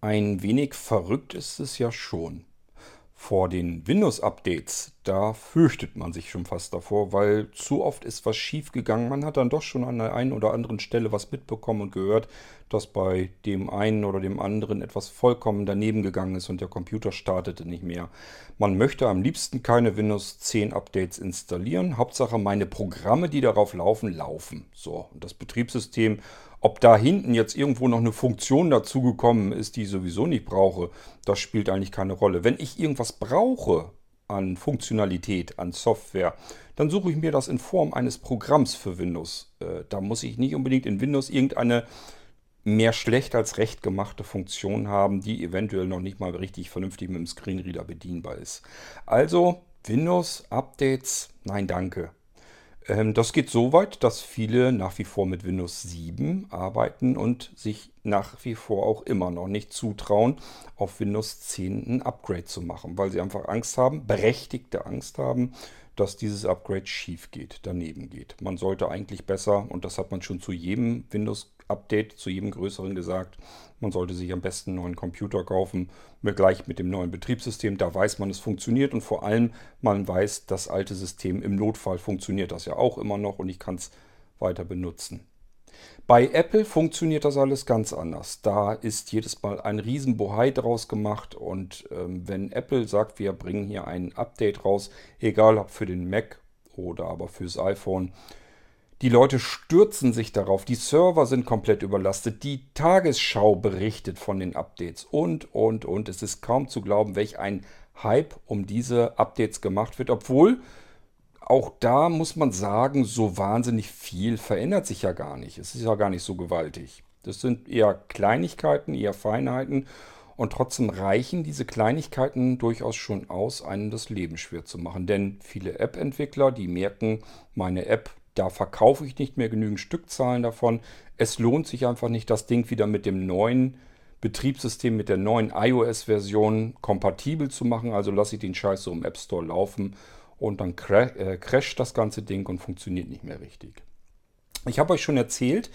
Ein wenig verrückt ist es ja schon. Vor den Windows-Updates, da fürchtet man sich schon fast davor, weil zu oft ist was schiefgegangen. Man hat dann doch schon an der einen oder anderen Stelle was mitbekommen und gehört, dass bei dem einen oder dem anderen etwas vollkommen daneben gegangen ist und der Computer startete nicht mehr. Man möchte am liebsten keine Windows 10 Updates installieren. Hauptsache meine Programme, die darauf laufen, laufen. So, und das Betriebssystem ob da hinten jetzt irgendwo noch eine Funktion dazugekommen ist, die ich sowieso nicht brauche, das spielt eigentlich keine Rolle. Wenn ich irgendwas brauche an Funktionalität, an Software, dann suche ich mir das in Form eines Programms für Windows. Äh, da muss ich nicht unbedingt in Windows irgendeine mehr schlecht als recht gemachte Funktion haben, die eventuell noch nicht mal richtig vernünftig mit dem Screenreader bedienbar ist. Also Windows Updates, nein danke. Ähm, das geht so weit, dass viele nach wie vor mit Windows 7 arbeiten und sich nach wie vor auch immer noch nicht zutrauen, auf Windows 10 ein Upgrade zu machen, weil sie einfach Angst haben, berechtigte Angst haben, dass dieses Upgrade schief geht, daneben geht. Man sollte eigentlich besser, und das hat man schon zu jedem Windows-Update, zu jedem größeren gesagt, man sollte sich am besten einen neuen Computer kaufen, gleich mit dem neuen Betriebssystem. Da weiß man, es funktioniert und vor allem, man weiß, das alte System im Notfall funktioniert das ja auch immer noch und ich kann es weiter benutzen. Bei Apple funktioniert das alles ganz anders. Da ist jedes Mal ein Riesenbohai draus gemacht und ähm, wenn Apple sagt, wir bringen hier ein Update raus, egal ob für den Mac oder aber fürs iPhone, die Leute stürzen sich darauf, die Server sind komplett überlastet, die Tagesschau berichtet von den Updates und, und, und. Es ist kaum zu glauben, welch ein Hype um diese Updates gemacht wird, obwohl auch da muss man sagen, so wahnsinnig viel verändert sich ja gar nicht. Es ist ja gar nicht so gewaltig. Das sind eher Kleinigkeiten, eher Feinheiten und trotzdem reichen diese Kleinigkeiten durchaus schon aus, einem das Leben schwer zu machen. Denn viele App-Entwickler, die merken, meine App da verkaufe ich nicht mehr genügend Stückzahlen davon. Es lohnt sich einfach nicht, das Ding wieder mit dem neuen Betriebssystem, mit der neuen iOS-Version kompatibel zu machen. Also lasse ich den Scheiß so im App Store laufen und dann cra äh, crasht das ganze Ding und funktioniert nicht mehr richtig. Ich habe euch schon erzählt,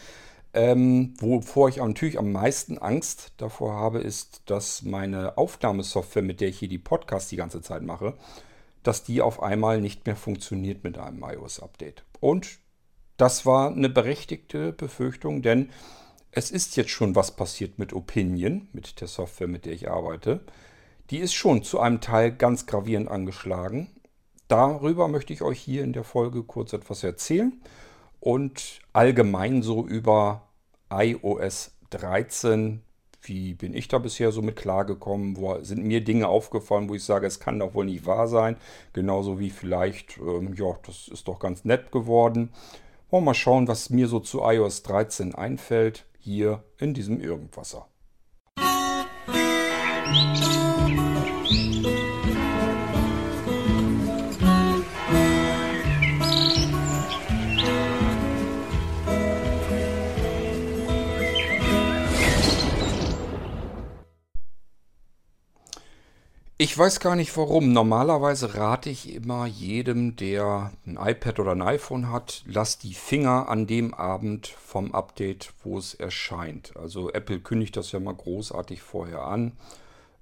ähm, wovor ich natürlich am meisten Angst davor habe, ist, dass meine Aufnahmesoftware, mit der ich hier die Podcasts die ganze Zeit mache, dass die auf einmal nicht mehr funktioniert mit einem iOS-Update. Und das war eine berechtigte Befürchtung, denn es ist jetzt schon was passiert mit Opinion, mit der Software, mit der ich arbeite. Die ist schon zu einem Teil ganz gravierend angeschlagen. Darüber möchte ich euch hier in der Folge kurz etwas erzählen und allgemein so über iOS 13 wie bin ich da bisher so mit klargekommen? Wo sind mir Dinge aufgefallen, wo ich sage, es kann doch wohl nicht wahr sein? Genauso wie vielleicht, ähm, ja, das ist doch ganz nett geworden. Wollen wir mal schauen, was mir so zu iOS 13 einfällt, hier in diesem Irgendwasser. Musik Ich weiß gar nicht warum. Normalerweise rate ich immer jedem, der ein iPad oder ein iPhone hat, lass die Finger an dem Abend vom Update, wo es erscheint. Also Apple kündigt das ja mal großartig vorher an,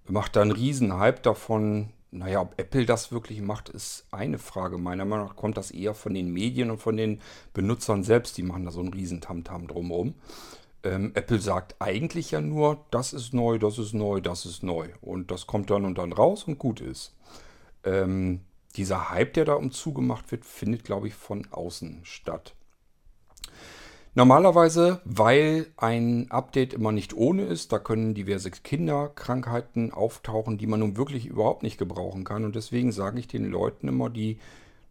macht da einen riesen Hype davon. Naja, ob Apple das wirklich macht, ist eine Frage. Meiner Meinung nach kommt das eher von den Medien und von den Benutzern selbst. Die machen da so einen riesen Tamtam drumherum. Ähm, Apple sagt eigentlich ja nur, das ist neu, das ist neu, das ist neu. Und das kommt dann und dann raus und gut ist. Ähm, dieser Hype, der da umzugemacht wird, findet, glaube ich, von außen statt. Normalerweise, weil ein Update immer nicht ohne ist, da können diverse Kinderkrankheiten auftauchen, die man nun wirklich überhaupt nicht gebrauchen kann. Und deswegen sage ich den Leuten immer, die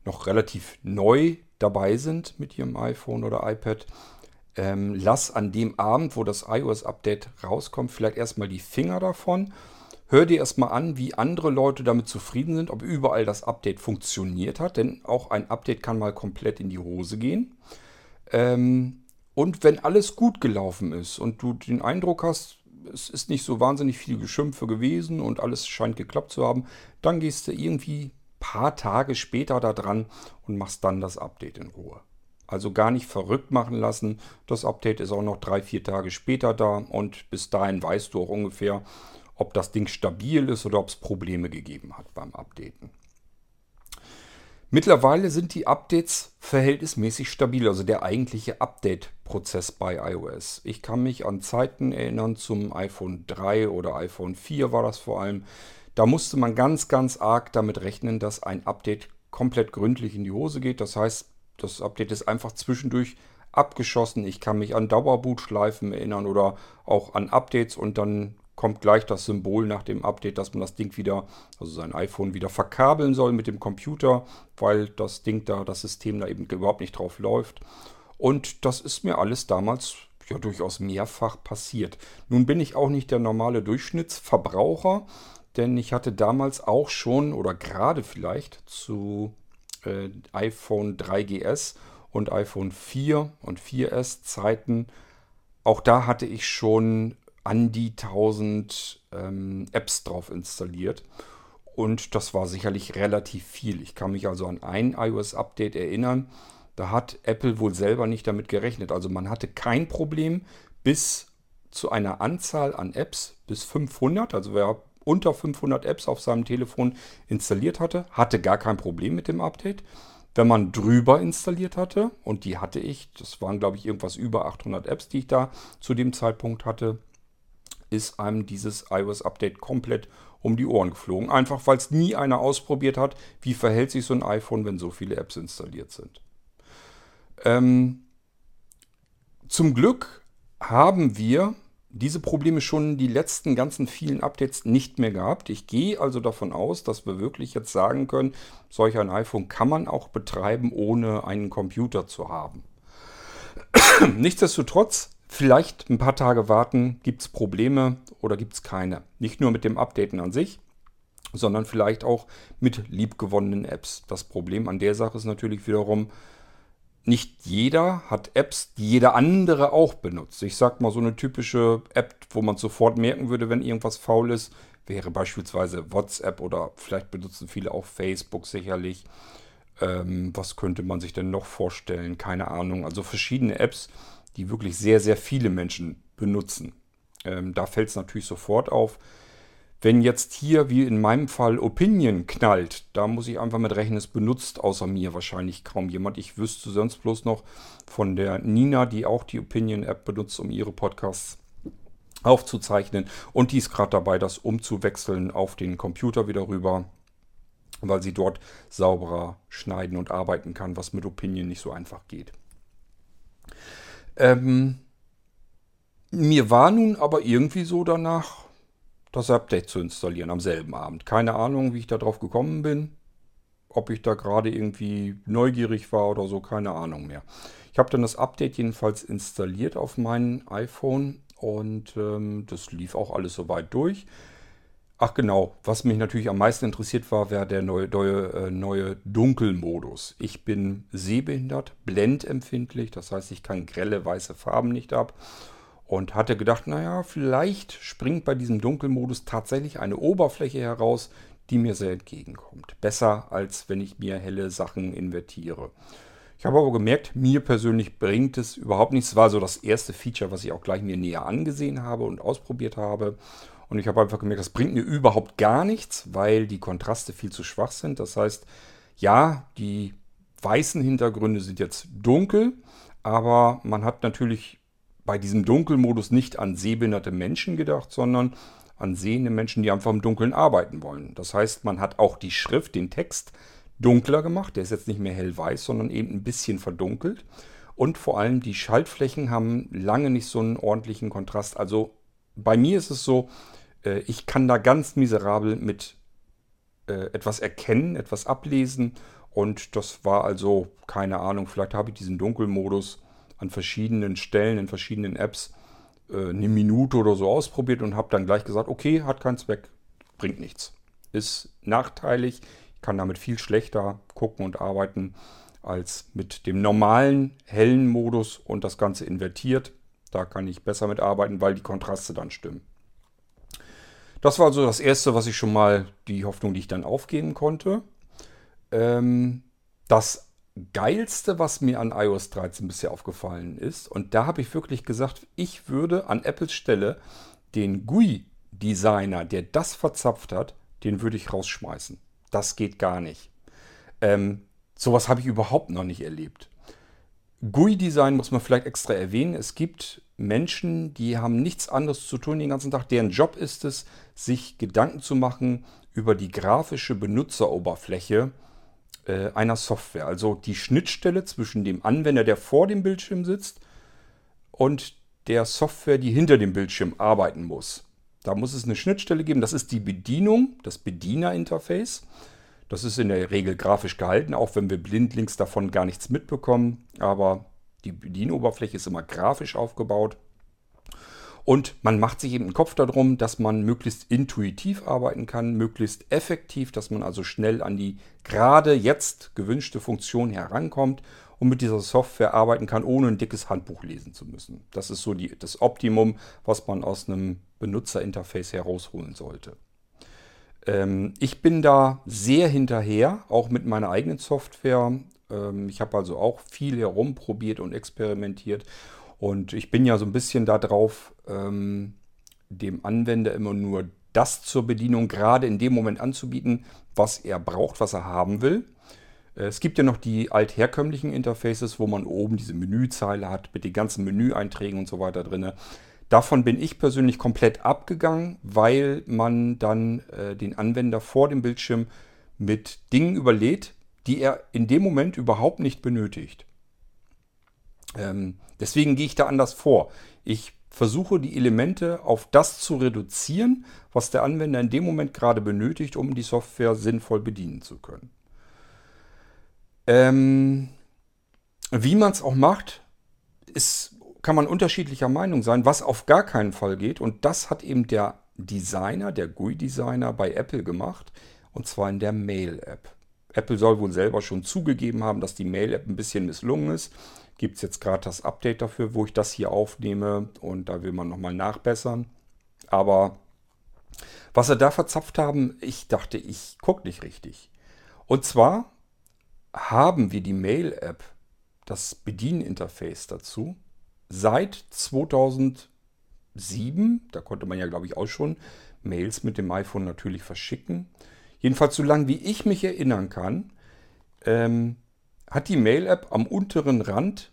noch relativ neu dabei sind mit ihrem iPhone oder iPad, ähm, lass an dem Abend, wo das iOS-Update rauskommt, vielleicht erstmal die Finger davon. Hör dir erstmal an, wie andere Leute damit zufrieden sind, ob überall das Update funktioniert hat, denn auch ein Update kann mal komplett in die Hose gehen. Ähm, und wenn alles gut gelaufen ist und du den Eindruck hast, es ist nicht so wahnsinnig viel Geschimpfe gewesen und alles scheint geklappt zu haben, dann gehst du irgendwie paar Tage später da dran und machst dann das Update in Ruhe. Also gar nicht verrückt machen lassen. Das Update ist auch noch drei, vier Tage später da und bis dahin weißt du auch ungefähr, ob das Ding stabil ist oder ob es Probleme gegeben hat beim Updaten. Mittlerweile sind die Updates verhältnismäßig stabil, also der eigentliche Update-Prozess bei iOS. Ich kann mich an Zeiten erinnern zum iPhone 3 oder iPhone 4 war das vor allem. Da musste man ganz, ganz arg damit rechnen, dass ein Update komplett gründlich in die Hose geht. Das heißt, das Update ist einfach zwischendurch abgeschossen. Ich kann mich an Dauerbootschleifen erinnern oder auch an Updates und dann kommt gleich das Symbol nach dem Update, dass man das Ding wieder, also sein iPhone wieder verkabeln soll mit dem Computer, weil das Ding da, das System da eben überhaupt nicht drauf läuft. Und das ist mir alles damals ja durchaus mehrfach passiert. Nun bin ich auch nicht der normale Durchschnittsverbraucher, denn ich hatte damals auch schon oder gerade vielleicht zu äh, iPhone 3GS und iPhone 4 und 4S Zeiten, auch da hatte ich schon an die 1000 ähm, Apps drauf installiert. Und das war sicherlich relativ viel. Ich kann mich also an ein iOS-Update erinnern. Da hat Apple wohl selber nicht damit gerechnet. Also man hatte kein Problem bis zu einer Anzahl an Apps bis 500. Also wer unter 500 Apps auf seinem Telefon installiert hatte, hatte gar kein Problem mit dem Update. Wenn man drüber installiert hatte, und die hatte ich, das waren glaube ich irgendwas über 800 Apps, die ich da zu dem Zeitpunkt hatte, ist einem dieses iOS-Update komplett um die Ohren geflogen. Einfach weil es nie einer ausprobiert hat, wie verhält sich so ein iPhone, wenn so viele Apps installiert sind. Ähm, zum Glück haben wir diese Probleme schon die letzten ganzen vielen Updates nicht mehr gehabt. Ich gehe also davon aus, dass wir wirklich jetzt sagen können, solch ein iPhone kann man auch betreiben, ohne einen Computer zu haben. Nichtsdestotrotz Vielleicht ein paar Tage warten, gibt es Probleme oder gibt es keine. Nicht nur mit dem Updaten an sich, sondern vielleicht auch mit liebgewonnenen Apps. Das Problem an der Sache ist natürlich wiederum, nicht jeder hat Apps, die jeder andere auch benutzt. Ich sag mal, so eine typische App, wo man sofort merken würde, wenn irgendwas faul ist, wäre beispielsweise WhatsApp oder vielleicht benutzen viele auch Facebook sicherlich. Ähm, was könnte man sich denn noch vorstellen? Keine Ahnung. Also verschiedene Apps, die wirklich sehr, sehr viele Menschen benutzen. Ähm, da fällt es natürlich sofort auf. Wenn jetzt hier, wie in meinem Fall, Opinion knallt, da muss ich einfach mit rechnen, es benutzt außer mir wahrscheinlich kaum jemand. Ich wüsste sonst bloß noch von der Nina, die auch die Opinion-App benutzt, um ihre Podcasts aufzuzeichnen. Und die ist gerade dabei, das umzuwechseln auf den Computer wieder rüber, weil sie dort sauberer schneiden und arbeiten kann, was mit Opinion nicht so einfach geht. Ähm, mir war nun aber irgendwie so danach, das Update zu installieren am selben Abend. Keine Ahnung, wie ich da drauf gekommen bin. Ob ich da gerade irgendwie neugierig war oder so, keine Ahnung mehr. Ich habe dann das Update jedenfalls installiert auf mein iPhone und ähm, das lief auch alles soweit durch. Ach genau, was mich natürlich am meisten interessiert war, wäre der neue, neue, äh, neue Dunkelmodus. Ich bin sehbehindert, blendempfindlich, das heißt, ich kann grelle weiße Farben nicht ab. Und hatte gedacht, naja, vielleicht springt bei diesem Dunkelmodus tatsächlich eine Oberfläche heraus, die mir sehr entgegenkommt. Besser, als wenn ich mir helle Sachen invertiere. Ich habe aber gemerkt, mir persönlich bringt es überhaupt nichts. Es war so das erste Feature, was ich auch gleich mir näher angesehen habe und ausprobiert habe. Und ich habe einfach gemerkt, das bringt mir überhaupt gar nichts, weil die Kontraste viel zu schwach sind. Das heißt, ja, die weißen Hintergründe sind jetzt dunkel, aber man hat natürlich bei diesem Dunkelmodus nicht an sehbehinderte Menschen gedacht, sondern an sehende Menschen, die einfach im Dunkeln arbeiten wollen. Das heißt, man hat auch die Schrift, den Text dunkler gemacht. Der ist jetzt nicht mehr hellweiß, sondern eben ein bisschen verdunkelt. Und vor allem die Schaltflächen haben lange nicht so einen ordentlichen Kontrast. Also bei mir ist es so, äh, ich kann da ganz miserabel mit äh, etwas erkennen, etwas ablesen. Und das war also, keine Ahnung, vielleicht habe ich diesen Dunkelmodus an verschiedenen Stellen, in verschiedenen Apps äh, eine Minute oder so ausprobiert und habe dann gleich gesagt, okay, hat keinen Zweck, bringt nichts. Ist nachteilig, ich kann damit viel schlechter gucken und arbeiten als mit dem normalen hellen Modus und das Ganze invertiert. Da kann ich besser mit arbeiten, weil die Kontraste dann stimmen. Das war also das Erste, was ich schon mal, die Hoffnung, die ich dann aufgeben konnte. Ähm, das Geilste, was mir an iOS 13 bisher aufgefallen ist, und da habe ich wirklich gesagt, ich würde an Apples Stelle den GUI-Designer, der das verzapft hat, den würde ich rausschmeißen. Das geht gar nicht. Ähm, sowas habe ich überhaupt noch nicht erlebt. GUI-Design muss man vielleicht extra erwähnen. Es gibt Menschen, die haben nichts anderes zu tun den ganzen Tag. Deren Job ist es, sich Gedanken zu machen über die grafische Benutzeroberfläche äh, einer Software. Also die Schnittstelle zwischen dem Anwender, der vor dem Bildschirm sitzt, und der Software, die hinter dem Bildschirm arbeiten muss. Da muss es eine Schnittstelle geben. Das ist die Bedienung, das Bedienerinterface. Das ist in der Regel grafisch gehalten, auch wenn wir blindlings davon gar nichts mitbekommen. Aber die Bedienoberfläche ist immer grafisch aufgebaut. Und man macht sich eben einen Kopf darum, dass man möglichst intuitiv arbeiten kann, möglichst effektiv, dass man also schnell an die gerade jetzt gewünschte Funktion herankommt und mit dieser Software arbeiten kann, ohne ein dickes Handbuch lesen zu müssen. Das ist so die, das Optimum, was man aus einem Benutzerinterface herausholen sollte. Ähm, ich bin da sehr hinterher, auch mit meiner eigenen Software. Ähm, ich habe also auch viel herumprobiert und experimentiert. Und ich bin ja so ein bisschen darauf, ähm, dem Anwender immer nur das zur Bedienung gerade in dem Moment anzubieten, was er braucht, was er haben will. Äh, es gibt ja noch die altherkömmlichen Interfaces, wo man oben diese Menüzeile hat mit den ganzen Menüeinträgen und so weiter drin. Davon bin ich persönlich komplett abgegangen, weil man dann äh, den Anwender vor dem Bildschirm mit Dingen überlädt, die er in dem Moment überhaupt nicht benötigt. Ähm, deswegen gehe ich da anders vor. Ich versuche die Elemente auf das zu reduzieren, was der Anwender in dem Moment gerade benötigt, um die Software sinnvoll bedienen zu können. Ähm, wie man es auch macht, ist, kann man unterschiedlicher Meinung sein, was auf gar keinen Fall geht. Und das hat eben der Designer, der GUI-Designer bei Apple gemacht. Und zwar in der Mail-App. Apple soll wohl selber schon zugegeben haben, dass die Mail-App ein bisschen misslungen ist. Gibt es jetzt gerade das Update dafür, wo ich das hier aufnehme. Und da will man nochmal nachbessern. Aber was sie da verzapft haben, ich dachte, ich gucke nicht richtig. Und zwar haben wir die Mail-App, das Bedieninterface dazu, seit 2007. Da konnte man ja, glaube ich, auch schon Mails mit dem iPhone natürlich verschicken. Jedenfalls, so lange wie ich mich erinnern kann, ähm, hat die Mail-App am unteren Rand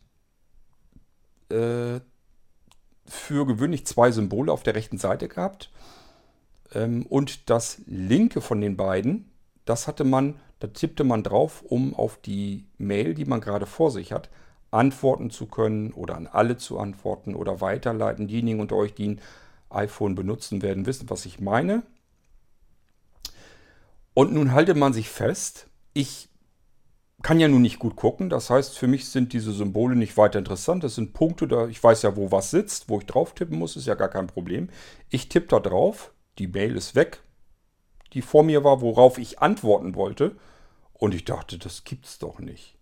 äh, für gewöhnlich zwei Symbole auf der rechten Seite gehabt. Ähm, und das linke von den beiden, das hatte man da tippte man drauf, um auf die Mail, die man gerade vor sich hat, antworten zu können oder an alle zu antworten oder weiterleiten. Diejenigen unter euch, die ein iPhone benutzen werden, wissen, was ich meine. Und nun halte man sich fest, ich kann ja nun nicht gut gucken. Das heißt, für mich sind diese Symbole nicht weiter interessant. Das sind Punkte, da ich weiß ja, wo was sitzt, wo ich drauf tippen muss, ist ja gar kein Problem. Ich tippe da drauf, die Mail ist weg, die vor mir war, worauf ich antworten wollte. Und ich dachte, das gibt's doch nicht.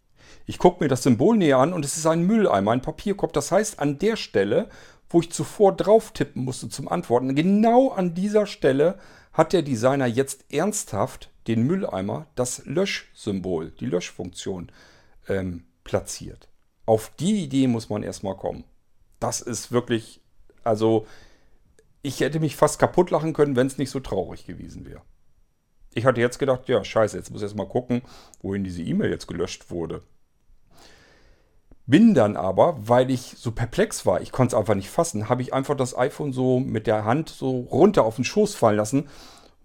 Ich gucke mir das Symbol näher an und es ist ein Mülleimer, ein Papierkorb. Das heißt, an der Stelle, wo ich zuvor drauf tippen musste zum Antworten, genau an dieser Stelle hat der Designer jetzt ernsthaft den Mülleimer, das Löschsymbol, die Löschfunktion ähm, platziert. Auf die Idee muss man erstmal kommen. Das ist wirklich, also ich hätte mich fast kaputt lachen können, wenn es nicht so traurig gewesen wäre. Ich hatte jetzt gedacht, ja, scheiße, jetzt muss ich erst mal gucken, wohin diese E-Mail jetzt gelöscht wurde. Bin dann aber, weil ich so perplex war, ich konnte es einfach nicht fassen, habe ich einfach das iPhone so mit der Hand so runter auf den Schoß fallen lassen,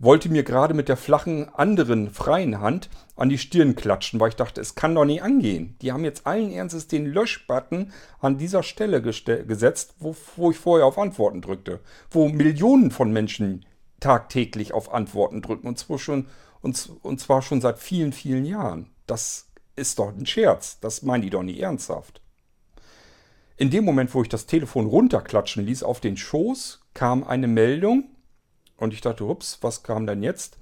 wollte mir gerade mit der flachen anderen freien Hand an die Stirn klatschen, weil ich dachte, es kann doch nicht angehen. Die haben jetzt allen Ernstes den Löschbutton an dieser Stelle gesetzt, wo, wo ich vorher auf Antworten drückte, wo Millionen von Menschen tagtäglich auf Antworten drücken. Und zwar schon, und, und zwar schon seit vielen, vielen Jahren. Das ist doch ein Scherz. Das meinen die doch nicht ernsthaft. In dem Moment, wo ich das Telefon runterklatschen ließ auf den Schoß, kam eine Meldung. Und ich dachte, ups, was kam denn jetzt?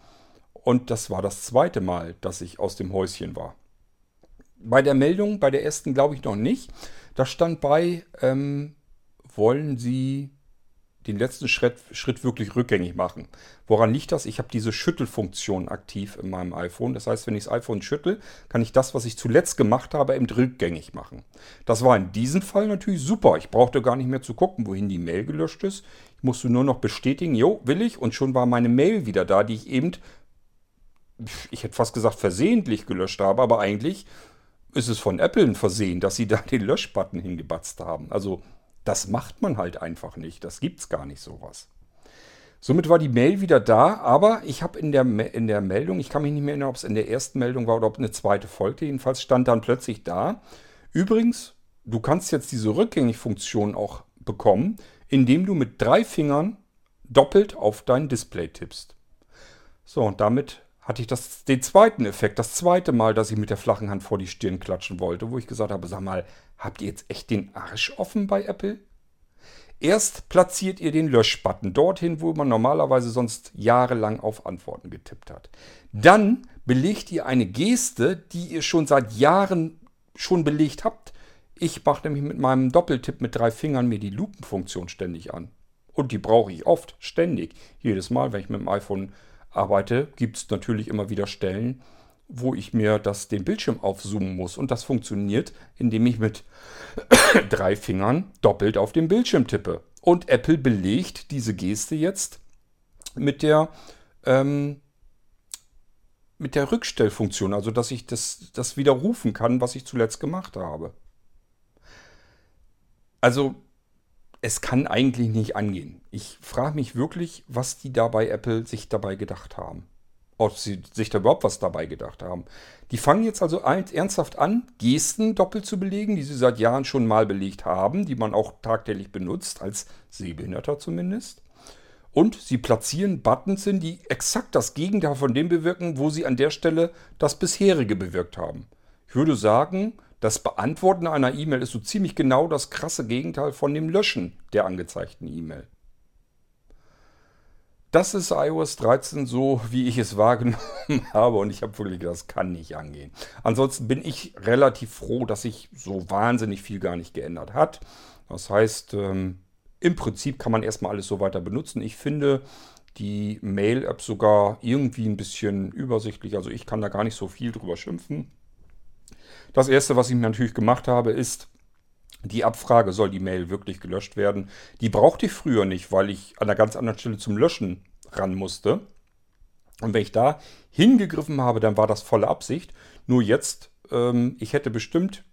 Und das war das zweite Mal, dass ich aus dem Häuschen war. Bei der Meldung, bei der ersten glaube ich noch nicht. Da stand bei, ähm, wollen Sie den letzten Schritt, Schritt wirklich rückgängig machen. Woran liegt das? Ich habe diese Schüttelfunktion aktiv in meinem iPhone. Das heißt, wenn ich das iPhone schüttel, kann ich das, was ich zuletzt gemacht habe, eben rückgängig machen. Das war in diesem Fall natürlich super. Ich brauchte gar nicht mehr zu gucken, wohin die Mail gelöscht ist. Ich musste nur noch bestätigen, jo, will ich. Und schon war meine Mail wieder da, die ich eben, ich hätte fast gesagt, versehentlich gelöscht habe. Aber eigentlich ist es von Apple ein Versehen, dass sie da den Löschbutton hingebatzt haben. Also das macht man halt einfach nicht. Das gibt's gar nicht sowas. Somit war die Mail wieder da, aber ich habe in der, in der Meldung, ich kann mich nicht mehr erinnern, ob es in der ersten Meldung war oder ob eine zweite folgte, jedenfalls stand dann plötzlich da. Übrigens, du kannst jetzt diese Rückgängig-Funktion auch bekommen, indem du mit drei Fingern doppelt auf dein Display tippst. So, und damit hatte ich das, den zweiten Effekt, das zweite Mal, dass ich mit der flachen Hand vor die Stirn klatschen wollte, wo ich gesagt habe, sag mal, habt ihr jetzt echt den Arsch offen bei Apple? Erst platziert ihr den Löschbutton dorthin, wo man normalerweise sonst jahrelang auf Antworten getippt hat. Dann belegt ihr eine Geste, die ihr schon seit Jahren schon belegt habt. Ich mache nämlich mit meinem Doppeltipp mit drei Fingern mir die Lupenfunktion ständig an. Und die brauche ich oft, ständig. Jedes Mal, wenn ich mit dem iPhone arbeite, gibt es natürlich immer wieder Stellen, wo ich mir das, den Bildschirm aufzoomen muss. Und das funktioniert, indem ich mit drei Fingern doppelt auf den Bildschirm tippe. Und Apple belegt diese Geste jetzt mit der, ähm, mit der Rückstellfunktion, also dass ich das, das widerrufen kann, was ich zuletzt gemacht habe. Also es kann eigentlich nicht angehen. Ich frage mich wirklich, was die da bei Apple sich dabei gedacht haben. Ob sie sich da überhaupt was dabei gedacht haben. Die fangen jetzt also ernsthaft an, Gesten doppelt zu belegen, die sie seit Jahren schon mal belegt haben, die man auch tagtäglich benutzt, als Sehbehinderter zumindest. Und sie platzieren Buttons hin, die exakt das Gegenteil von dem bewirken, wo sie an der Stelle das bisherige bewirkt haben. Ich würde sagen, das Beantworten einer E-Mail ist so ziemlich genau das krasse Gegenteil von dem Löschen der angezeigten E-Mail. Das ist iOS 13 so, wie ich es wahrgenommen habe und ich habe wirklich gedacht, das kann nicht angehen. Ansonsten bin ich relativ froh, dass sich so wahnsinnig viel gar nicht geändert hat. Das heißt, ähm, im Prinzip kann man erstmal alles so weiter benutzen. Ich finde die Mail-App sogar irgendwie ein bisschen übersichtlich. Also ich kann da gar nicht so viel drüber schimpfen. Das erste, was ich mir natürlich gemacht habe, ist die Abfrage, soll die Mail wirklich gelöscht werden? Die brauchte ich früher nicht, weil ich an einer ganz anderen Stelle zum Löschen ran musste. Und wenn ich da hingegriffen habe, dann war das volle Absicht. Nur jetzt, ähm, ich hätte bestimmt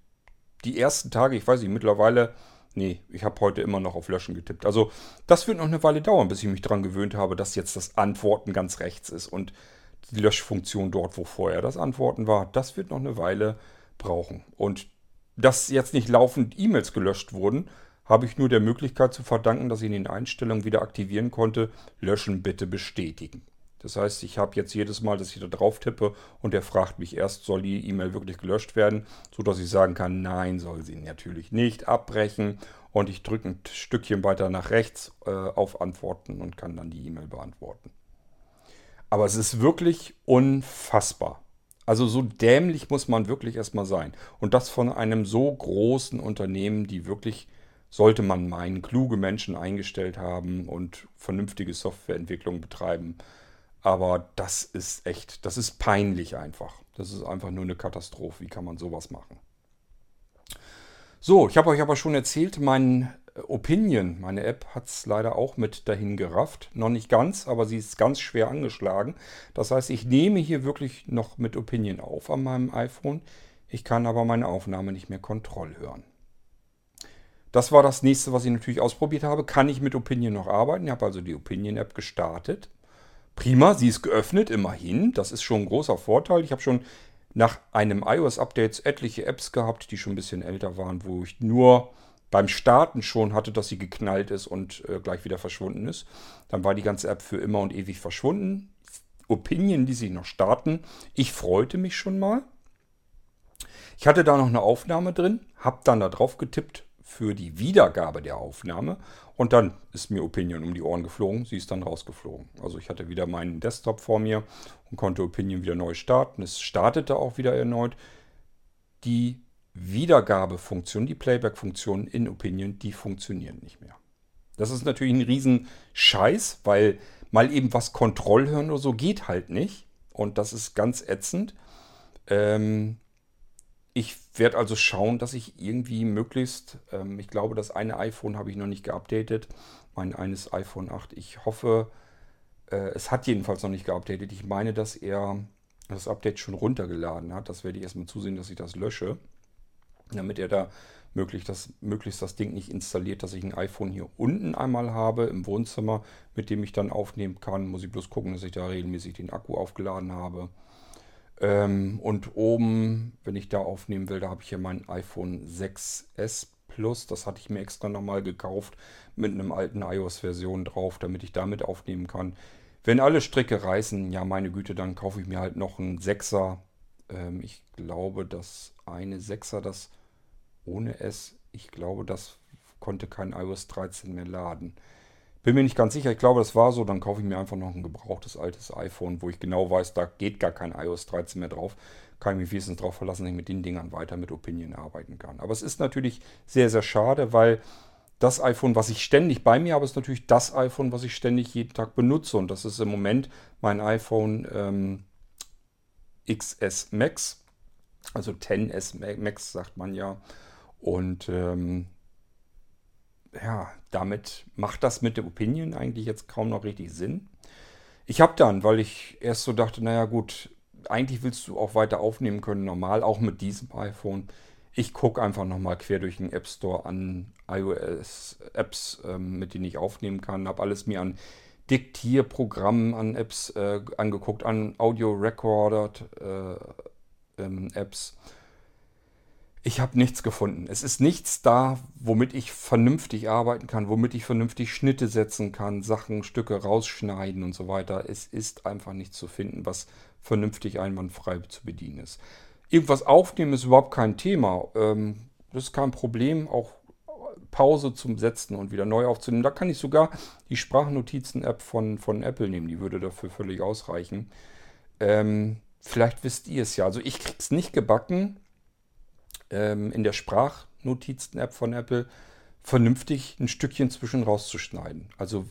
die ersten Tage, ich weiß nicht, mittlerweile, nee, ich habe heute immer noch auf Löschen getippt. Also das wird noch eine Weile dauern, bis ich mich daran gewöhnt habe, dass jetzt das Antworten ganz rechts ist und die Löschfunktion dort, wo vorher das Antworten war. Das wird noch eine Weile dauern brauchen. Und dass jetzt nicht laufend E-Mails gelöscht wurden, habe ich nur der Möglichkeit zu verdanken, dass ich in den Einstellungen wieder aktivieren konnte, löschen bitte bestätigen. Das heißt, ich habe jetzt jedes Mal, dass ich da drauf tippe und er fragt mich erst, soll die E-Mail wirklich gelöscht werden, sodass ich sagen kann, nein, soll sie natürlich nicht abbrechen und ich drücke ein Stückchen weiter nach rechts äh, auf Antworten und kann dann die E-Mail beantworten. Aber es ist wirklich unfassbar. Also so dämlich muss man wirklich erstmal sein. Und das von einem so großen Unternehmen, die wirklich, sollte man meinen, kluge Menschen eingestellt haben und vernünftige Softwareentwicklung betreiben. Aber das ist echt, das ist peinlich einfach. Das ist einfach nur eine Katastrophe. Wie kann man sowas machen? So, ich habe euch aber schon erzählt, mein Opinion, meine App, hat es leider auch mit dahin gerafft. Noch nicht ganz, aber sie ist ganz schwer angeschlagen. Das heißt, ich nehme hier wirklich noch mit Opinion auf an meinem iPhone. Ich kann aber meine Aufnahme nicht mehr Kontroll hören. Das war das nächste, was ich natürlich ausprobiert habe. Kann ich mit Opinion noch arbeiten? Ich habe also die Opinion-App gestartet. Prima, sie ist geöffnet, immerhin. Das ist schon ein großer Vorteil. Ich habe schon nach einem iOS-Update etliche Apps gehabt, die schon ein bisschen älter waren, wo ich nur beim Starten schon hatte, dass sie geknallt ist und äh, gleich wieder verschwunden ist. Dann war die ganze App für immer und ewig verschwunden. Opinion, die sich noch starten. Ich freute mich schon mal. Ich hatte da noch eine Aufnahme drin, habe dann da drauf getippt für die Wiedergabe der Aufnahme und dann ist mir Opinion um die Ohren geflogen. Sie ist dann rausgeflogen. Also ich hatte wieder meinen Desktop vor mir und konnte Opinion wieder neu starten. Es startete auch wieder erneut. Die Wiedergabefunktion, die Playback-Funktion in Opinion, die funktionieren nicht mehr. Das ist natürlich ein Riesenscheiß, weil mal eben was Kontrollhören oder so geht halt nicht. Und das ist ganz ätzend. Ähm, ich werde also schauen, dass ich irgendwie möglichst, ähm, ich glaube, das eine iPhone habe ich noch nicht geupdatet, mein eines iPhone 8. Ich hoffe, äh, es hat jedenfalls noch nicht geupdatet. Ich meine, dass er das Update schon runtergeladen hat. Das werde ich erstmal zusehen, dass ich das lösche, damit er da möglichst das, möglichst das Ding nicht installiert, dass ich ein iPhone hier unten einmal habe im Wohnzimmer, mit dem ich dann aufnehmen kann. Muss ich bloß gucken, dass ich da regelmäßig den Akku aufgeladen habe. Ähm, und oben, wenn ich da aufnehmen will, da habe ich hier mein iPhone 6S Plus. Das hatte ich mir extra nochmal gekauft mit einem alten iOS-Version drauf, damit ich damit aufnehmen kann. Wenn alle Stricke reißen, ja meine Güte, dann kaufe ich mir halt noch einen 6er. Ähm, ich glaube, dass eine 6er, das ohne S, ich glaube, das konnte kein iOS 13 mehr laden. Bin mir nicht ganz sicher, ich glaube, das war so. Dann kaufe ich mir einfach noch ein gebrauchtes altes iPhone, wo ich genau weiß, da geht gar kein iOS 13 mehr drauf. Kann ich mich wenigstens darauf verlassen, dass ich mit den Dingern weiter mit Opinion arbeiten kann. Aber es ist natürlich sehr, sehr schade, weil das iPhone, was ich ständig bei mir habe, ist natürlich das iPhone, was ich ständig jeden Tag benutze. Und das ist im Moment mein iPhone ähm, XS Max. Also 10S Max sagt man ja. Und ähm, ja, damit macht das mit der Opinion eigentlich jetzt kaum noch richtig Sinn. Ich habe dann, weil ich erst so dachte, naja gut, eigentlich willst du auch weiter aufnehmen können, normal, auch mit diesem iPhone. Ich gucke einfach nochmal quer durch den App Store an iOS-Apps, ähm, mit denen ich aufnehmen kann. Habe alles mir an Diktierprogrammen, an Apps äh, angeguckt, an Audio-Recorded-Apps. Äh, ich habe nichts gefunden. Es ist nichts da, womit ich vernünftig arbeiten kann, womit ich vernünftig Schnitte setzen kann, Sachen, Stücke rausschneiden und so weiter. Es ist einfach nichts zu finden, was vernünftig einwandfrei zu bedienen ist. Irgendwas aufnehmen ist überhaupt kein Thema. Ähm, das ist kein Problem, auch Pause zum Setzen und wieder neu aufzunehmen. Da kann ich sogar die Sprachnotizen-App von, von Apple nehmen. Die würde dafür völlig ausreichen. Ähm, vielleicht wisst ihr es ja. Also ich krieg's nicht gebacken, ähm, in der Sprachnotizen-App von Apple vernünftig ein Stückchen zwischen rauszuschneiden. Also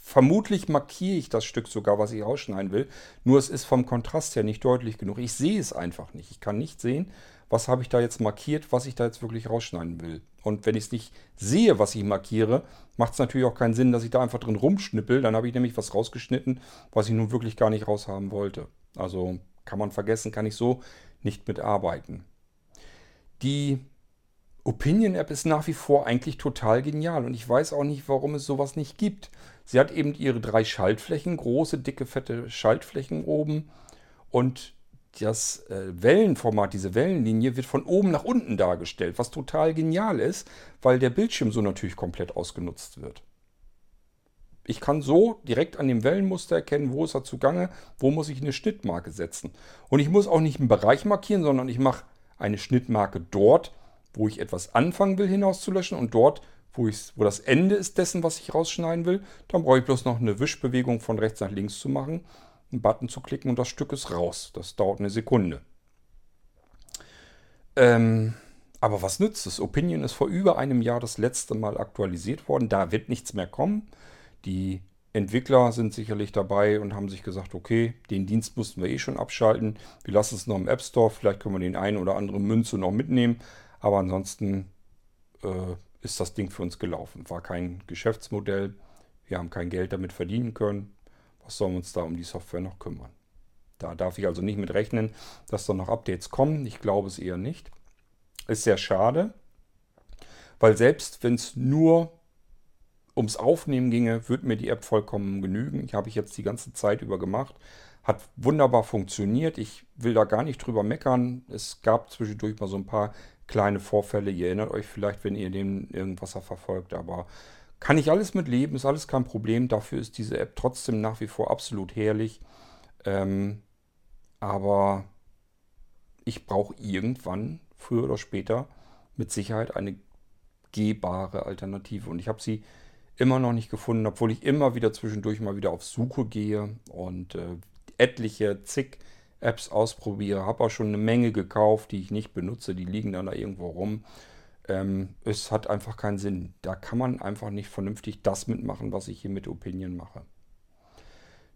vermutlich markiere ich das Stück sogar, was ich rausschneiden will. Nur es ist vom Kontrast her nicht deutlich genug. Ich sehe es einfach nicht. Ich kann nicht sehen, was habe ich da jetzt markiert, was ich da jetzt wirklich rausschneiden will. Und wenn ich es nicht sehe, was ich markiere, macht es natürlich auch keinen Sinn, dass ich da einfach drin rumschnippel. Dann habe ich nämlich was rausgeschnitten, was ich nun wirklich gar nicht raushaben wollte. Also kann man vergessen, kann ich so nicht mitarbeiten. Die Opinion App ist nach wie vor eigentlich total genial und ich weiß auch nicht, warum es sowas nicht gibt. Sie hat eben ihre drei Schaltflächen, große, dicke, fette Schaltflächen oben und das äh, Wellenformat, diese Wellenlinie wird von oben nach unten dargestellt, was total genial ist, weil der Bildschirm so natürlich komplett ausgenutzt wird. Ich kann so direkt an dem Wellenmuster erkennen, wo ist er zugange, wo muss ich eine Schnittmarke setzen. Und ich muss auch nicht einen Bereich markieren, sondern ich mache eine Schnittmarke dort, wo ich etwas anfangen will hinauszulöschen und dort, wo, wo das Ende ist dessen, was ich rausschneiden will. Dann brauche ich bloß noch eine Wischbewegung von rechts nach links zu machen, einen Button zu klicken und das Stück ist raus. Das dauert eine Sekunde. Ähm, aber was nützt es? Opinion ist vor über einem Jahr das letzte Mal aktualisiert worden. Da wird nichts mehr kommen. Die Entwickler sind sicherlich dabei und haben sich gesagt, okay, den Dienst mussten wir eh schon abschalten. Wir lassen es noch im App Store. Vielleicht können wir den einen oder anderen Münze noch mitnehmen. Aber ansonsten äh, ist das Ding für uns gelaufen. War kein Geschäftsmodell. Wir haben kein Geld damit verdienen können. Was sollen wir uns da um die Software noch kümmern? Da darf ich also nicht mit rechnen, dass da noch Updates kommen. Ich glaube es eher nicht. Ist sehr schade, weil selbst wenn es nur ums Aufnehmen ginge, würde mir die App vollkommen genügen. Ich habe ich jetzt die ganze Zeit über gemacht. Hat wunderbar funktioniert. Ich will da gar nicht drüber meckern. Es gab zwischendurch mal so ein paar kleine Vorfälle. Ihr erinnert euch vielleicht, wenn ihr den irgendwas verfolgt. Aber kann ich alles mit leben, ist alles kein Problem. Dafür ist diese App trotzdem nach wie vor absolut herrlich. Ähm, aber ich brauche irgendwann, früher oder später, mit Sicherheit eine gehbare Alternative. Und ich habe sie immer noch nicht gefunden, obwohl ich immer wieder zwischendurch mal wieder auf Suche gehe und äh, etliche, zig Apps ausprobiere. Habe auch schon eine Menge gekauft, die ich nicht benutze, die liegen dann da irgendwo rum. Ähm, es hat einfach keinen Sinn. Da kann man einfach nicht vernünftig das mitmachen, was ich hier mit Opinion mache.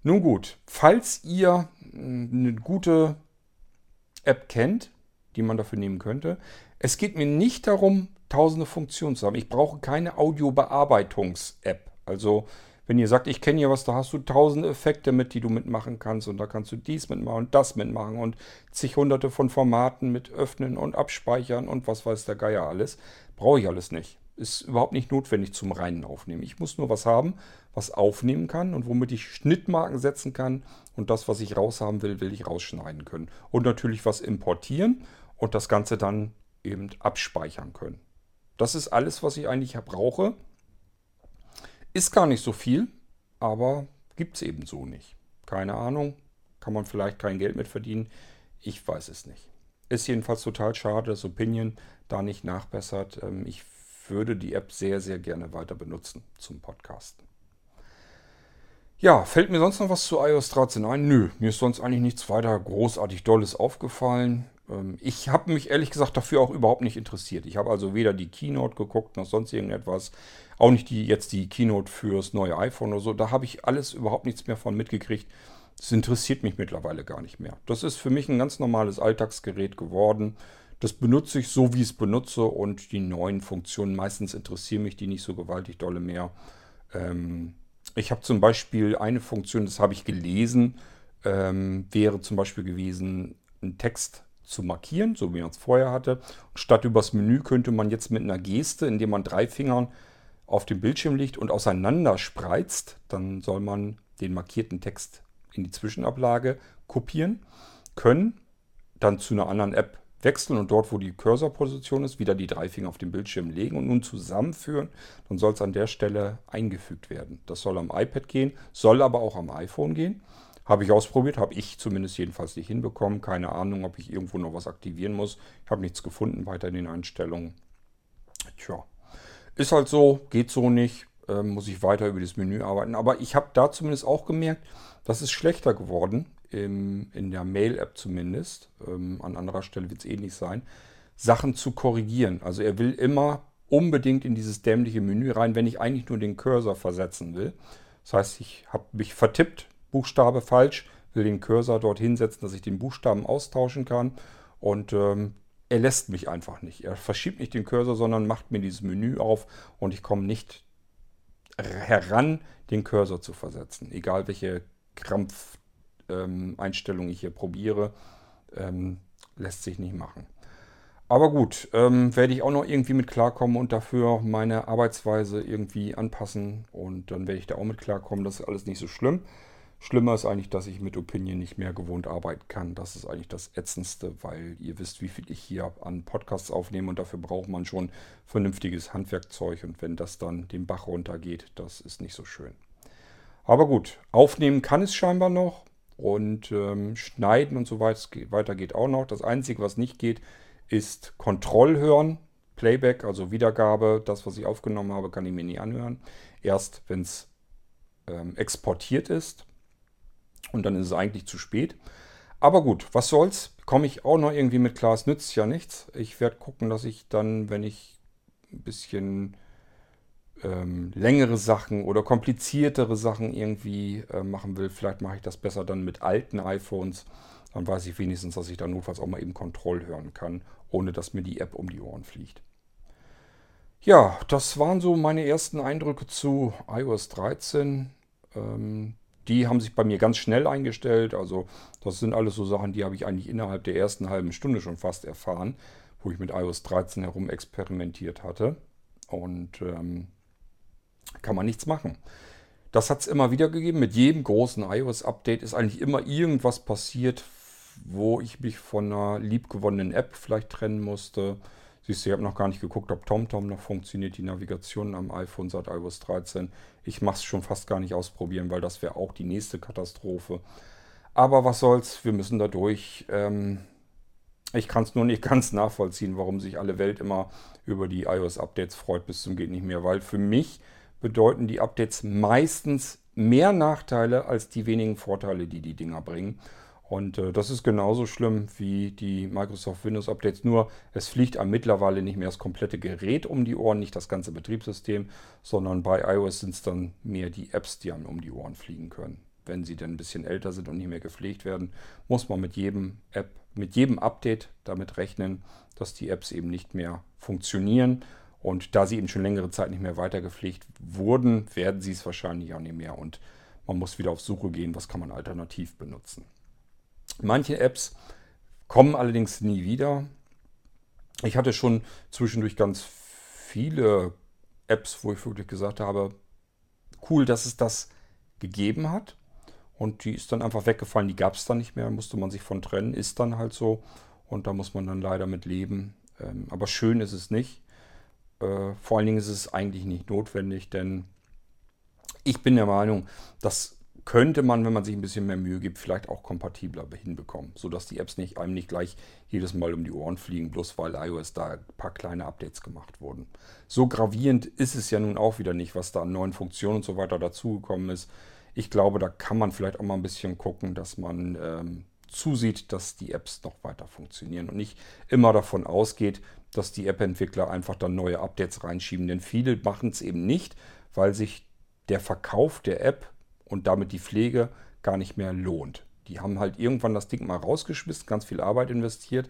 Nun gut, falls ihr hm, eine gute App kennt, die man dafür nehmen könnte, es geht mir nicht darum, tausende Funktionen zu haben. Ich brauche keine Audiobearbeitungs-App. Also wenn ihr sagt, ich kenne hier was, da hast du tausende Effekte mit, die du mitmachen kannst und da kannst du dies mitmachen und das mitmachen und zig hunderte von Formaten mit öffnen und abspeichern und was weiß der Geier alles. Brauche ich alles nicht. Ist überhaupt nicht notwendig zum reinen Aufnehmen. Ich muss nur was haben, was aufnehmen kann und womit ich Schnittmarken setzen kann und das, was ich raushaben will, will ich rausschneiden können. Und natürlich was importieren und das Ganze dann eben abspeichern können. Das ist alles, was ich eigentlich brauche. Ist gar nicht so viel, aber gibt es eben so nicht. Keine Ahnung. Kann man vielleicht kein Geld mit verdienen? Ich weiß es nicht. Ist jedenfalls total schade, dass Opinion da nicht nachbessert. Ähm, ich würde die App sehr, sehr gerne weiter benutzen zum Podcasten. Ja, fällt mir sonst noch was zu iOS 13 ein? Nö, mir ist sonst eigentlich nichts weiter großartig Dolles aufgefallen. Ähm, ich habe mich ehrlich gesagt dafür auch überhaupt nicht interessiert. Ich habe also weder die Keynote geguckt noch sonst irgendetwas. Auch nicht die, jetzt die Keynote fürs neue iPhone oder so. Da habe ich alles überhaupt nichts mehr von mitgekriegt. Das interessiert mich mittlerweile gar nicht mehr. Das ist für mich ein ganz normales Alltagsgerät geworden. Das benutze ich so, wie ich es benutze und die neuen Funktionen, meistens interessieren mich die nicht so gewaltig dolle mehr. Ähm, ich habe zum Beispiel eine Funktion, das habe ich gelesen, ähm, wäre zum Beispiel gewesen, einen Text zu markieren, so wie man es vorher hatte. Statt übers Menü könnte man jetzt mit einer Geste, indem man drei Fingern auf dem Bildschirm liegt und auseinander spreizt, dann soll man den markierten Text in die Zwischenablage kopieren können, dann zu einer anderen App wechseln und dort, wo die Cursorposition ist, wieder die drei Finger auf den Bildschirm legen und nun zusammenführen. Dann soll es an der Stelle eingefügt werden. Das soll am iPad gehen, soll aber auch am iPhone gehen. Habe ich ausprobiert, habe ich zumindest jedenfalls nicht hinbekommen. Keine Ahnung, ob ich irgendwo noch was aktivieren muss. Ich habe nichts gefunden weiter in den Einstellungen. Tja, ist halt so, geht so nicht. Ähm, muss ich weiter über das Menü arbeiten. Aber ich habe da zumindest auch gemerkt, das ist schlechter geworden im, in der Mail-App zumindest, ähm, an anderer Stelle wird es ähnlich sein, Sachen zu korrigieren. Also er will immer unbedingt in dieses dämliche Menü rein, wenn ich eigentlich nur den Cursor versetzen will. Das heißt, ich habe mich vertippt, Buchstabe falsch, will den Cursor dort hinsetzen, dass ich den Buchstaben austauschen kann. Und ähm, er lässt mich einfach nicht. Er verschiebt nicht den Cursor, sondern macht mir dieses Menü auf und ich komme nicht heran, den Cursor zu versetzen. Egal welche Krampf ähm, ich hier probiere, ähm, lässt sich nicht machen. Aber gut, ähm, werde ich auch noch irgendwie mit klarkommen und dafür meine Arbeitsweise irgendwie anpassen und dann werde ich da auch mit klarkommen. Das ist alles nicht so schlimm. Schlimmer ist eigentlich, dass ich mit Opinion nicht mehr gewohnt arbeiten kann. Das ist eigentlich das Ätzendste, weil ihr wisst, wie viel ich hier an Podcasts aufnehme und dafür braucht man schon vernünftiges Handwerkzeug und wenn das dann den Bach runtergeht, das ist nicht so schön. Aber gut, aufnehmen kann es scheinbar noch. Und ähm, Schneiden und so weiter geht auch noch. Das Einzige, was nicht geht, ist Kontrollhören. Playback, also Wiedergabe. Das, was ich aufgenommen habe, kann ich mir nie anhören. Erst, wenn es ähm, exportiert ist. Und dann ist es eigentlich zu spät. Aber gut, was soll's? Komme ich auch noch irgendwie mit klar. Es nützt ja nichts. Ich werde gucken, dass ich dann, wenn ich ein bisschen ähm, längere Sachen oder kompliziertere Sachen irgendwie äh, machen will, vielleicht mache ich das besser dann mit alten iPhones. Dann weiß ich wenigstens, dass ich da notfalls auch mal eben Kontroll hören kann, ohne dass mir die App um die Ohren fliegt. Ja, das waren so meine ersten Eindrücke zu iOS 13. Ähm, die haben sich bei mir ganz schnell eingestellt. Also das sind alles so Sachen, die habe ich eigentlich innerhalb der ersten halben Stunde schon fast erfahren, wo ich mit iOS 13 herum experimentiert hatte. Und ähm, kann man nichts machen. Das hat es immer wieder gegeben. Mit jedem großen iOS-Update ist eigentlich immer irgendwas passiert, wo ich mich von einer liebgewonnenen App vielleicht trennen musste. Siehst du, ich habe noch gar nicht geguckt, ob TomTom noch funktioniert, die Navigation am iPhone seit iOS 13. Ich mache es schon fast gar nicht ausprobieren, weil das wäre auch die nächste Katastrophe. Aber was soll's, wir müssen da durch. Ähm, ich kann es nur nicht ganz nachvollziehen, warum sich alle Welt immer über die iOS-Updates freut bis zum geht nicht mehr, weil für mich bedeuten die Updates meistens mehr Nachteile als die wenigen Vorteile, die die Dinger bringen. Und äh, das ist genauso schlimm wie die Microsoft Windows Updates, nur es fliegt einem mittlerweile nicht mehr das komplette Gerät um die Ohren, nicht das ganze Betriebssystem, sondern bei iOS sind es dann mehr die Apps, die einem um die Ohren fliegen können. Wenn sie dann ein bisschen älter sind und nicht mehr gepflegt werden, muss man mit jedem App, mit jedem Update damit rechnen, dass die Apps eben nicht mehr funktionieren. Und da sie eben schon längere Zeit nicht mehr weitergepflegt wurden, werden sie es wahrscheinlich auch nicht mehr. Und man muss wieder auf Suche gehen, was kann man alternativ benutzen. Manche Apps kommen allerdings nie wieder. Ich hatte schon zwischendurch ganz viele Apps, wo ich wirklich gesagt habe, cool, dass es das gegeben hat. Und die ist dann einfach weggefallen, die gab es dann nicht mehr, musste man sich von trennen, ist dann halt so. Und da muss man dann leider mit leben. Ähm, aber schön ist es nicht. Äh, vor allen Dingen ist es eigentlich nicht notwendig, denn ich bin der Meinung, dass könnte man, wenn man sich ein bisschen mehr Mühe gibt, vielleicht auch kompatibler hinbekommen, sodass die Apps nicht einem nicht gleich jedes Mal um die Ohren fliegen, bloß weil iOS da ein paar kleine Updates gemacht wurden. So gravierend ist es ja nun auch wieder nicht, was da an neuen Funktionen und so weiter dazugekommen ist. Ich glaube, da kann man vielleicht auch mal ein bisschen gucken, dass man ähm, zusieht, dass die Apps noch weiter funktionieren und nicht immer davon ausgeht, dass die App-Entwickler einfach dann neue Updates reinschieben. Denn viele machen es eben nicht, weil sich der Verkauf der App und damit die Pflege gar nicht mehr lohnt. Die haben halt irgendwann das Ding mal rausgeschmissen, ganz viel Arbeit investiert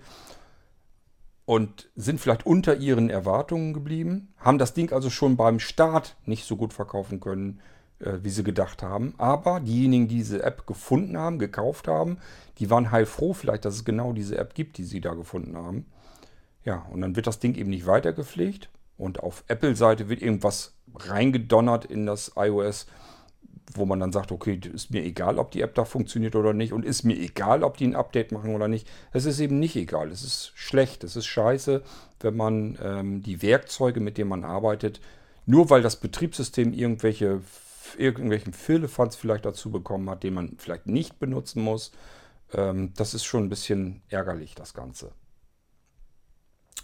und sind vielleicht unter ihren Erwartungen geblieben, haben das Ding also schon beim Start nicht so gut verkaufen können, äh, wie sie gedacht haben. Aber diejenigen, die diese App gefunden haben, gekauft haben, die waren heilfroh vielleicht, dass es genau diese App gibt, die sie da gefunden haben. Ja, und dann wird das Ding eben nicht weiter gepflegt und auf Apple-Seite wird irgendwas reingedonnert in das iOS, wo man dann sagt, okay, ist mir egal, ob die App da funktioniert oder nicht und ist mir egal, ob die ein Update machen oder nicht. Es ist eben nicht egal. Es ist schlecht, es ist scheiße, wenn man ähm, die Werkzeuge, mit denen man arbeitet, nur weil das Betriebssystem irgendwelche irgendwelchen Firlefanz vielleicht dazu bekommen hat, den man vielleicht nicht benutzen muss. Ähm, das ist schon ein bisschen ärgerlich, das Ganze.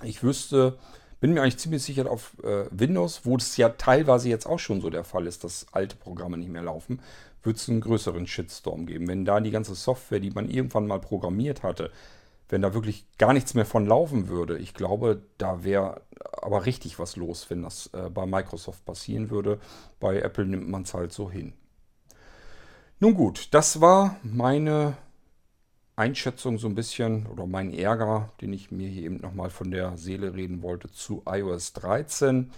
Ich wüsste, bin mir eigentlich ziemlich sicher auf äh, Windows, wo es ja teilweise jetzt auch schon so der Fall ist, dass alte Programme nicht mehr laufen, wird es einen größeren Shitstorm geben. Wenn da die ganze Software, die man irgendwann mal programmiert hatte, wenn da wirklich gar nichts mehr von laufen würde, ich glaube, da wäre aber richtig was los, wenn das äh, bei Microsoft passieren würde. Bei Apple nimmt man es halt so hin. Nun gut, das war meine Einschätzung so ein bisschen oder mein Ärger, den ich mir hier eben nochmal von der Seele reden wollte zu iOS 13.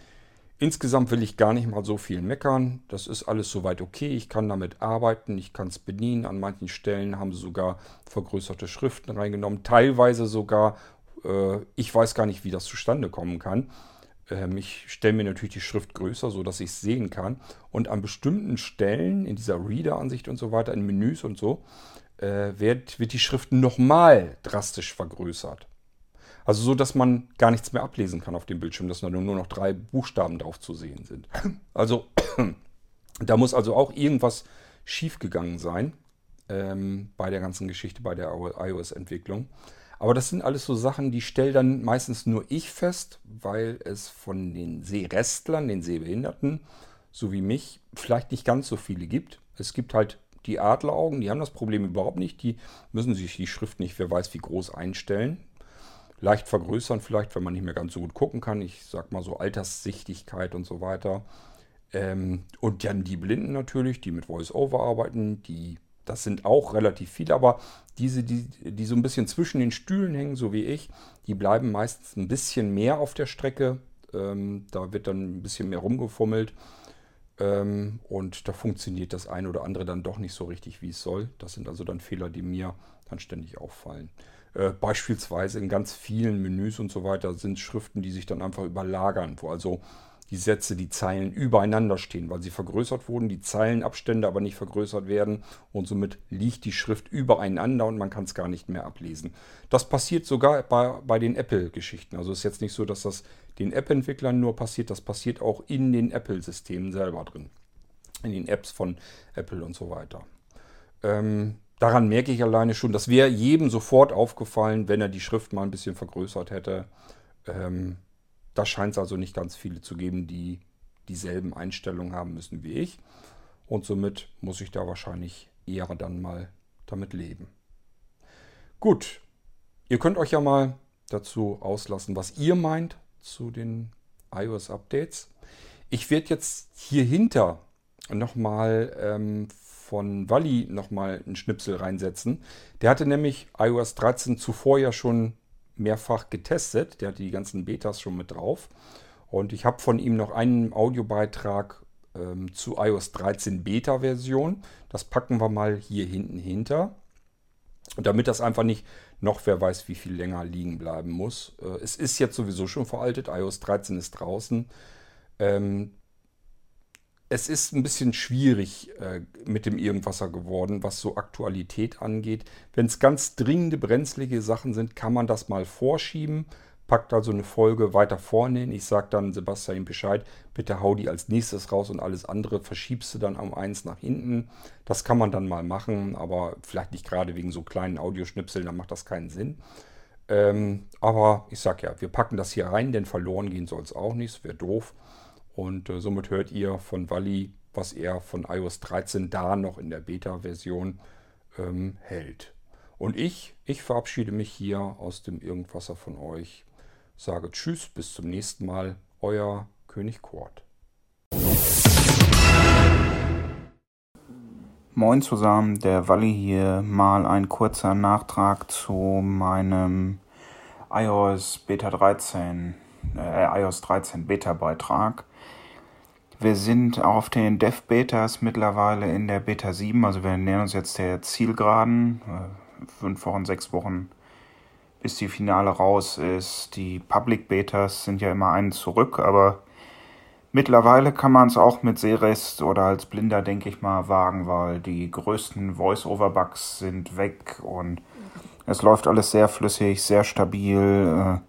Insgesamt will ich gar nicht mal so viel meckern. Das ist alles soweit okay. Ich kann damit arbeiten, ich kann es bedienen. An manchen Stellen haben sie sogar vergrößerte Schriften reingenommen. Teilweise sogar, äh, ich weiß gar nicht, wie das zustande kommen kann. Ähm, ich stelle mir natürlich die Schrift größer, sodass ich es sehen kann. Und an bestimmten Stellen in dieser Reader-Ansicht und so weiter, in Menüs und so, äh, wird, wird die Schrift nochmal drastisch vergrößert. Also so, dass man gar nichts mehr ablesen kann auf dem Bildschirm, dass nur noch drei Buchstaben drauf zu sehen sind. Also da muss also auch irgendwas schiefgegangen sein ähm, bei der ganzen Geschichte, bei der iOS-Entwicklung. Aber das sind alles so Sachen, die stelle dann meistens nur ich fest, weil es von den Sehrestlern, den Sehbehinderten, so wie mich, vielleicht nicht ganz so viele gibt. Es gibt halt die Adleraugen, die haben das Problem überhaupt nicht. Die müssen sich die Schrift nicht, wer weiß wie groß einstellen. Leicht vergrößern vielleicht, wenn man nicht mehr ganz so gut gucken kann. Ich sag mal so Alterssichtigkeit und so weiter. Ähm, und dann die Blinden natürlich, die mit Voice-Over arbeiten, die, das sind auch relativ viele, aber diese, die, die so ein bisschen zwischen den Stühlen hängen, so wie ich, die bleiben meistens ein bisschen mehr auf der Strecke. Ähm, da wird dann ein bisschen mehr rumgefummelt. Ähm, und da funktioniert das eine oder andere dann doch nicht so richtig, wie es soll. Das sind also dann Fehler, die mir dann ständig auffallen. Äh, beispielsweise in ganz vielen Menüs und so weiter sind Schriften, die sich dann einfach überlagern, wo also die Sätze, die Zeilen übereinander stehen, weil sie vergrößert wurden, die Zeilenabstände aber nicht vergrößert werden und somit liegt die Schrift übereinander und man kann es gar nicht mehr ablesen. Das passiert sogar bei, bei den Apple-Geschichten. Also ist jetzt nicht so, dass das den App-Entwicklern nur passiert, das passiert auch in den Apple-Systemen selber drin. In den Apps von Apple und so weiter. Ähm, daran merke ich alleine schon, das wäre jedem sofort aufgefallen, wenn er die Schrift mal ein bisschen vergrößert hätte. Ähm, da scheint es also nicht ganz viele zu geben, die dieselben Einstellungen haben müssen wie ich. Und somit muss ich da wahrscheinlich eher dann mal damit leben. Gut, ihr könnt euch ja mal dazu auslassen, was ihr meint zu den iOS-Updates. Ich werde jetzt hier hinter nochmal ähm, von Wally nochmal einen Schnipsel reinsetzen. Der hatte nämlich iOS 13 zuvor ja schon mehrfach getestet. Der hatte die ganzen Betas schon mit drauf. Und ich habe von ihm noch einen Audiobeitrag ähm, zu iOS 13 Beta-Version. Das packen wir mal hier hinten hinter. Und damit das einfach nicht noch wer weiß, wie viel länger liegen bleiben muss. Äh, es ist jetzt sowieso schon veraltet. iOS 13 ist draußen. Ähm, es ist ein bisschen schwierig äh, mit dem Irgendwasser geworden, was so Aktualität angeht. Wenn es ganz dringende, brenzlige Sachen sind, kann man das mal vorschieben. Packt also eine Folge weiter vorne hin. Ich sage dann Sebastian Bescheid, bitte hau die als nächstes raus und alles andere verschiebst du dann um eins nach hinten. Das kann man dann mal machen, aber vielleicht nicht gerade wegen so kleinen Audioschnipseln, dann macht das keinen Sinn. Ähm, aber ich sage ja, wir packen das hier rein, denn verloren gehen soll es auch nicht, wäre doof. Und äh, somit hört ihr von Wally, was er von iOS 13 da noch in der Beta-Version ähm, hält. Und ich, ich verabschiede mich hier aus dem Irgendwasser von euch. Sage Tschüss, bis zum nächsten Mal. Euer König Kurt. Moin zusammen, der Walli hier. Mal ein kurzer Nachtrag zu meinem iOS Beta 13, äh, iOS 13 Beta Beitrag. Wir sind auf den Dev Betas mittlerweile in der Beta 7, also wir nähern uns jetzt der Zielgeraden. Äh, fünf Wochen, sechs Wochen, bis die Finale raus ist. Die Public Betas sind ja immer einen zurück, aber mittlerweile kann man es auch mit Seerest oder als Blinder, denke ich mal, wagen, weil die größten Voice-Over-Bugs sind weg und es läuft alles sehr flüssig, sehr stabil.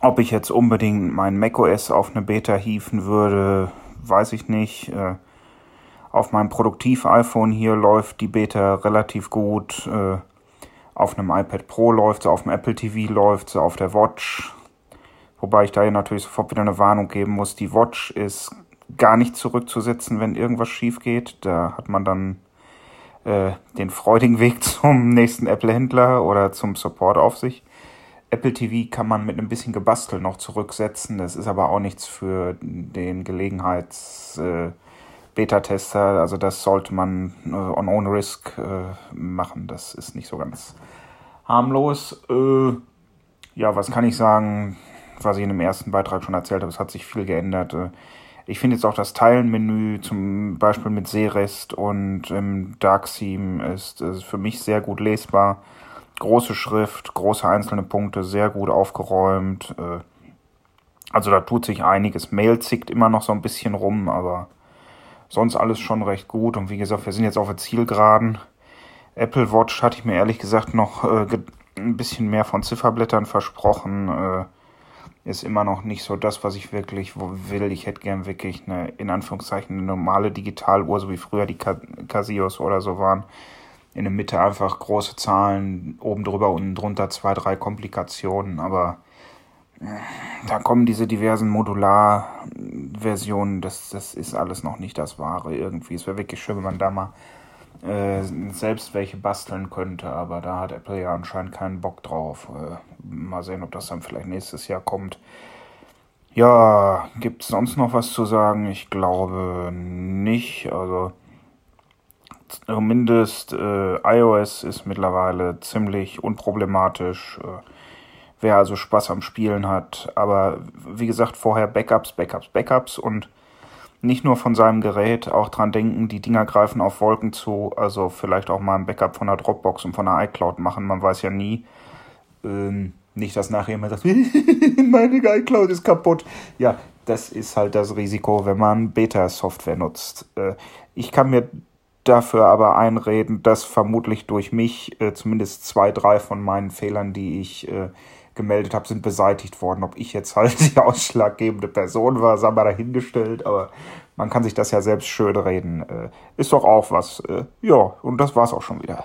Ob ich jetzt unbedingt mein macOS auf eine Beta hieven würde, weiß ich nicht. Äh, auf meinem Produktiv-iPhone hier läuft die Beta relativ gut. Äh, auf einem iPad Pro läuft sie, auf dem Apple TV läuft sie, auf der Watch. Wobei ich da hier natürlich sofort wieder eine Warnung geben muss. Die Watch ist gar nicht zurückzusetzen, wenn irgendwas schief geht. Da hat man dann äh, den freudigen Weg zum nächsten Apple-Händler oder zum Support auf sich. Apple TV kann man mit ein bisschen Gebastel noch zurücksetzen. Das ist aber auch nichts für den Gelegenheits-Beta-Tester. Äh, also das sollte man äh, on own risk äh, machen. Das ist nicht so ganz harmlos. Ja, was kann ich sagen, was ich in dem ersten Beitrag schon erzählt habe? Es hat sich viel geändert. Ich finde jetzt auch das Teilenmenü, zum Beispiel mit Seerest und im Dark Theme, ist, ist für mich sehr gut lesbar große Schrift, große einzelne Punkte, sehr gut aufgeräumt. Äh, also da tut sich einiges. Mail zickt immer noch so ein bisschen rum, aber sonst alles schon recht gut. Und wie gesagt, wir sind jetzt auf der Zielgeraden. Apple Watch hatte ich mir ehrlich gesagt noch äh, ein bisschen mehr von Zifferblättern versprochen. Äh, ist immer noch nicht so das, was ich wirklich will. Ich hätte gern wirklich eine, in Anführungszeichen, eine normale Digitaluhr, so wie früher die Casios oder so waren in der Mitte einfach große Zahlen, oben drüber, unten drunter zwei, drei Komplikationen, aber äh, da kommen diese diversen Modular-Versionen, das, das ist alles noch nicht das Wahre irgendwie. Es wäre wirklich schön, wenn man da mal äh, selbst welche basteln könnte, aber da hat Apple ja anscheinend keinen Bock drauf. Äh, mal sehen, ob das dann vielleicht nächstes Jahr kommt. Ja, gibt es sonst noch was zu sagen? Ich glaube nicht. Also zumindest äh, iOS ist mittlerweile ziemlich unproblematisch. Äh, wer also Spaß am Spielen hat. Aber wie gesagt, vorher Backups, Backups, Backups und nicht nur von seinem Gerät, auch dran denken, die Dinger greifen auf Wolken zu. Also vielleicht auch mal ein Backup von der Dropbox und von der iCloud machen. Man weiß ja nie. Ähm, nicht, dass nachher jemand sagt, meine iCloud ist kaputt. Ja, das ist halt das Risiko, wenn man Beta-Software nutzt. Äh, ich kann mir dafür aber einreden, dass vermutlich durch mich äh, zumindest zwei, drei von meinen Fehlern, die ich äh, gemeldet habe, sind beseitigt worden. Ob ich jetzt halt die ausschlaggebende Person war, sei mal dahingestellt, aber man kann sich das ja selbst schön reden. Äh, ist doch auch was. Äh, ja, und das war's auch schon wieder.